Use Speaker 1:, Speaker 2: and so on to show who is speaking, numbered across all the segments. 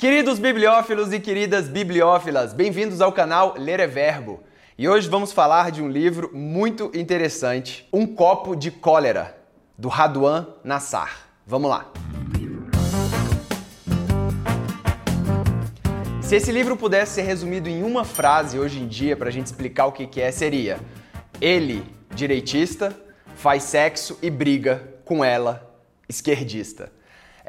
Speaker 1: Queridos bibliófilos e queridas bibliófilas, bem-vindos ao canal Ler é Verbo. E hoje vamos falar de um livro muito interessante, Um Copo de Cólera, do Radwan Nassar. Vamos lá. Se esse livro pudesse ser resumido em uma frase hoje em dia para a gente explicar o que, que é, seria: Ele, direitista, faz sexo e briga com ela, esquerdista.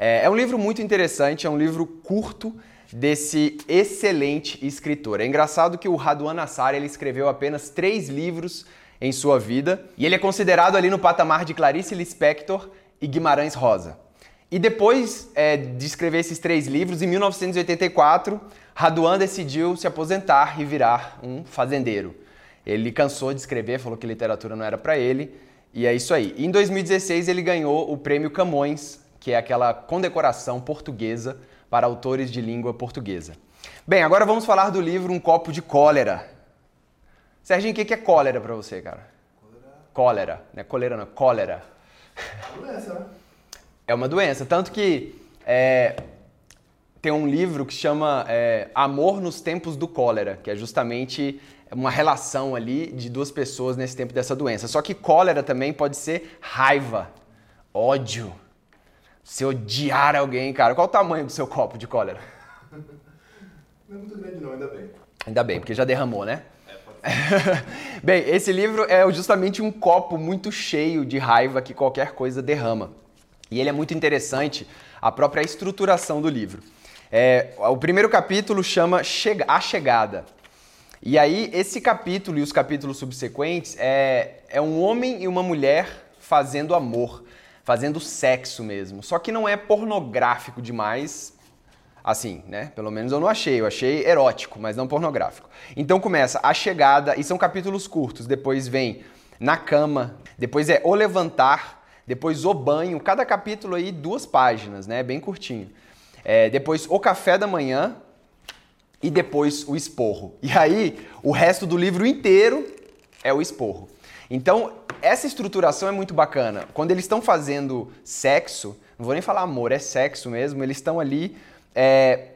Speaker 1: É, é um livro muito interessante, é um livro curto desse excelente escritor. É engraçado que o Radwan Nassar ele escreveu apenas três livros em sua vida e ele é considerado ali no patamar de Clarice Lispector e Guimarães Rosa. E depois é, de escrever esses três livros, em 1984, Radwan decidiu se aposentar e virar um fazendeiro. Ele cansou de escrever, falou que literatura não era para ele, e é isso aí. em 2016 ele ganhou o prêmio Camões que é aquela condecoração portuguesa para autores de língua portuguesa. Bem, agora vamos falar do livro Um Copo de Cólera. Serginho, o que é cólera para você, cara? Cólera. Cólera, não é cólera não, cólera. É uma doença, né? É uma doença, tanto que é, tem um livro que chama é, Amor nos Tempos do Cólera, que é justamente uma relação ali de duas pessoas nesse tempo dessa doença. Só que cólera também pode ser raiva, ódio, se odiar alguém, cara, qual o tamanho do seu copo de cólera?
Speaker 2: Não é muito grande não, ainda bem.
Speaker 1: Ainda bem, porque já derramou, né? É, bem, esse livro é justamente um copo muito cheio de raiva que qualquer coisa derrama. E ele é muito interessante, a própria estruturação do livro. É, o primeiro capítulo chama A Chegada. E aí, esse capítulo e os capítulos subsequentes é, é um homem e uma mulher fazendo amor fazendo sexo mesmo. Só que não é pornográfico demais, assim, né? Pelo menos eu não achei. Eu achei erótico, mas não pornográfico. Então começa a chegada, e são capítulos curtos. Depois vem na cama, depois é o levantar, depois o banho. Cada capítulo aí duas páginas, né? Bem curtinho. É, depois o café da manhã e depois o esporro. E aí o resto do livro inteiro é o esporro. Então, essa estruturação é muito bacana. Quando eles estão fazendo sexo, não vou nem falar amor, é sexo mesmo, eles estão ali é,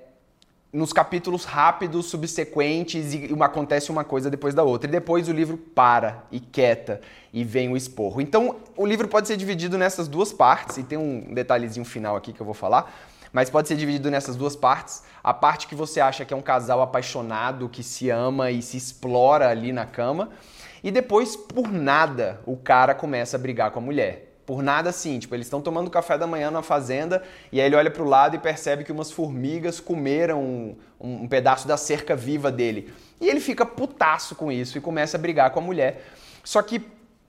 Speaker 1: nos capítulos rápidos, subsequentes, e uma, acontece uma coisa depois da outra. E depois o livro para e quieta e vem o esporro. Então, o livro pode ser dividido nessas duas partes, e tem um detalhezinho final aqui que eu vou falar mas pode ser dividido nessas duas partes. A parte que você acha que é um casal apaixonado, que se ama e se explora ali na cama, e depois, por nada, o cara começa a brigar com a mulher. Por nada assim, tipo, eles estão tomando café da manhã na fazenda e aí ele olha para o lado e percebe que umas formigas comeram um, um, pedaço da cerca viva dele. E ele fica putaço com isso e começa a brigar com a mulher. Só que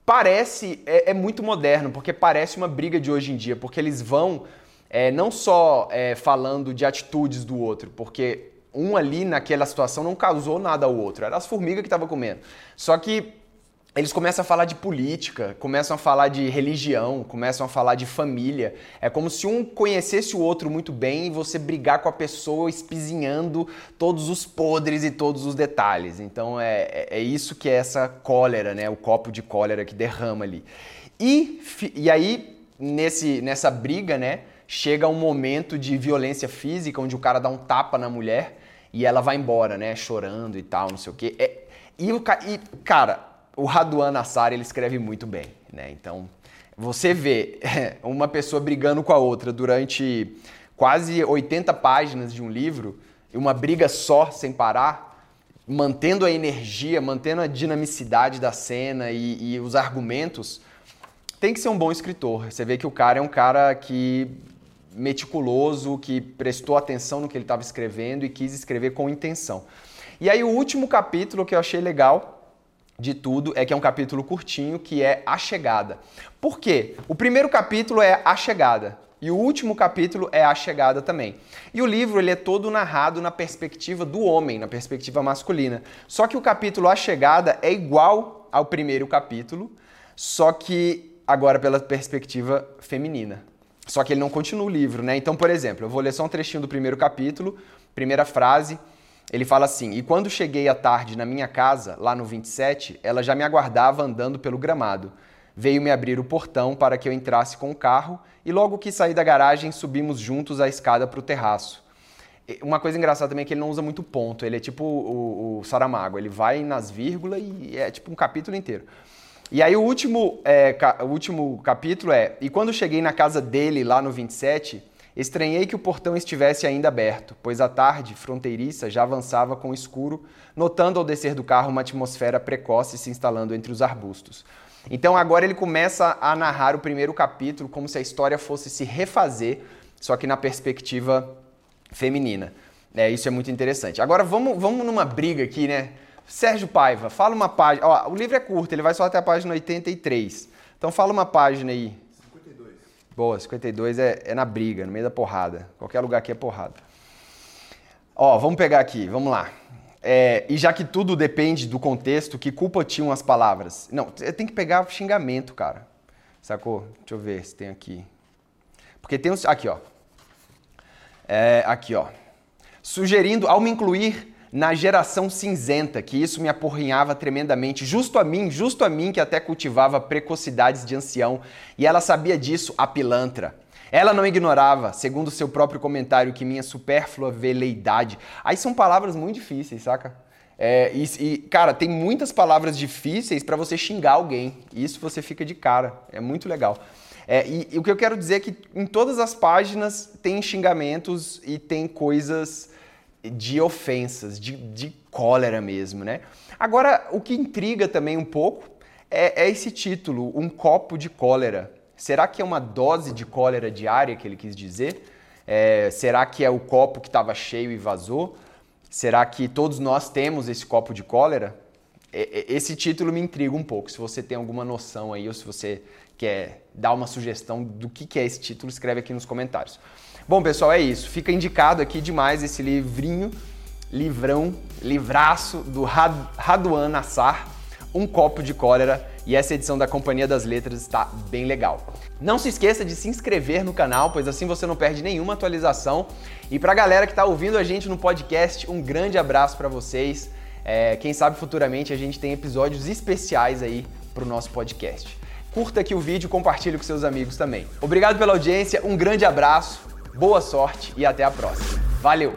Speaker 1: parece, é, é muito moderno, porque parece uma briga de hoje em dia, porque eles vão é, não só é, falando de atitudes do outro, porque um ali naquela situação não causou nada ao outro, eram as formigas que estavam comendo. Só que eles começam a falar de política, começam a falar de religião, começam a falar de família. É como se um conhecesse o outro muito bem e você brigar com a pessoa espizinhando todos os podres e todos os detalhes. Então é, é, é isso que é essa cólera, né? O copo de cólera que derrama ali. E, e aí, nesse, nessa briga, né? Chega um momento de violência física, onde o cara dá um tapa na mulher e ela vai embora, né? Chorando e tal, não sei o quê. É, e, o, e, cara, o Raduan Nassar ele escreve muito bem, né? Então, você vê uma pessoa brigando com a outra durante quase 80 páginas de um livro, uma briga só, sem parar, mantendo a energia, mantendo a dinamicidade da cena e, e os argumentos, tem que ser um bom escritor. Você vê que o cara é um cara que meticuloso, que prestou atenção no que ele estava escrevendo e quis escrever com intenção. E aí o último capítulo que eu achei legal de tudo é que é um capítulo curtinho que é A Chegada. Por quê? O primeiro capítulo é A Chegada e o último capítulo é A Chegada também. E o livro ele é todo narrado na perspectiva do homem, na perspectiva masculina. Só que o capítulo A Chegada é igual ao primeiro capítulo, só que agora pela perspectiva feminina. Só que ele não continua o livro, né? Então, por exemplo, eu vou ler só um trechinho do primeiro capítulo, primeira frase. Ele fala assim: E quando cheguei à tarde na minha casa, lá no 27, ela já me aguardava andando pelo gramado. Veio me abrir o portão para que eu entrasse com o carro e logo que saí da garagem subimos juntos a escada para o terraço. Uma coisa engraçada também é que ele não usa muito ponto, ele é tipo o, o Saramago, ele vai nas vírgulas e é tipo um capítulo inteiro. E aí o último, é, o último capítulo é: E quando cheguei na casa dele, lá no 27, estranhei que o portão estivesse ainda aberto, pois a tarde fronteiriça já avançava com o escuro, notando ao descer do carro uma atmosfera precoce se instalando entre os arbustos. Então agora ele começa a narrar o primeiro capítulo como se a história fosse se refazer, só que na perspectiva feminina. É, isso é muito interessante. Agora vamos, vamos numa briga aqui, né? Sérgio Paiva, fala uma página. O livro é curto, ele vai só até a página 83. Então fala uma página aí. 52. Boa, 52 é, é na briga, no meio da porrada. Qualquer lugar aqui é porrada. Ó, vamos pegar aqui, vamos lá. É, e já que tudo depende do contexto, que culpa tinham as palavras? Não, tem que pegar xingamento, cara. Sacou? Deixa eu ver se tem aqui. Porque tem uns. Aqui, ó. É, aqui, ó. Sugerindo, ao me incluir na geração cinzenta, que isso me aporrinhava tremendamente, justo a mim, justo a mim que até cultivava precocidades de ancião, e ela sabia disso, a pilantra. Ela não ignorava, segundo seu próprio comentário, que minha supérflua veleidade. Aí são palavras muito difíceis, saca? É, e, e, cara, tem muitas palavras difíceis para você xingar alguém. Isso você fica de cara. É muito legal. É, e, e, o que eu quero dizer é que em todas as páginas tem xingamentos e tem coisas de ofensas, de, de cólera mesmo, né? Agora, o que intriga também um pouco é, é esse título, Um Copo de Cólera. Será que é uma dose de cólera diária que ele quis dizer? É, será que é o copo que estava cheio e vazou? Será que todos nós temos esse copo de cólera? Esse título me intriga um pouco. Se você tem alguma noção aí, ou se você quer dar uma sugestão do que é esse título, escreve aqui nos comentários. Bom, pessoal, é isso. Fica indicado aqui demais esse livrinho, livrão, livraço do Raduan Nassar, Um Copo de Cólera, e essa edição da Companhia das Letras está bem legal. Não se esqueça de se inscrever no canal, pois assim você não perde nenhuma atualização. E para a galera que está ouvindo a gente no podcast, um grande abraço para vocês. É, quem sabe futuramente a gente tem episódios especiais aí para o nosso podcast. Curta aqui o vídeo, compartilhe com seus amigos também. Obrigado pela audiência, um grande abraço boa sorte e até a próxima. Valeu!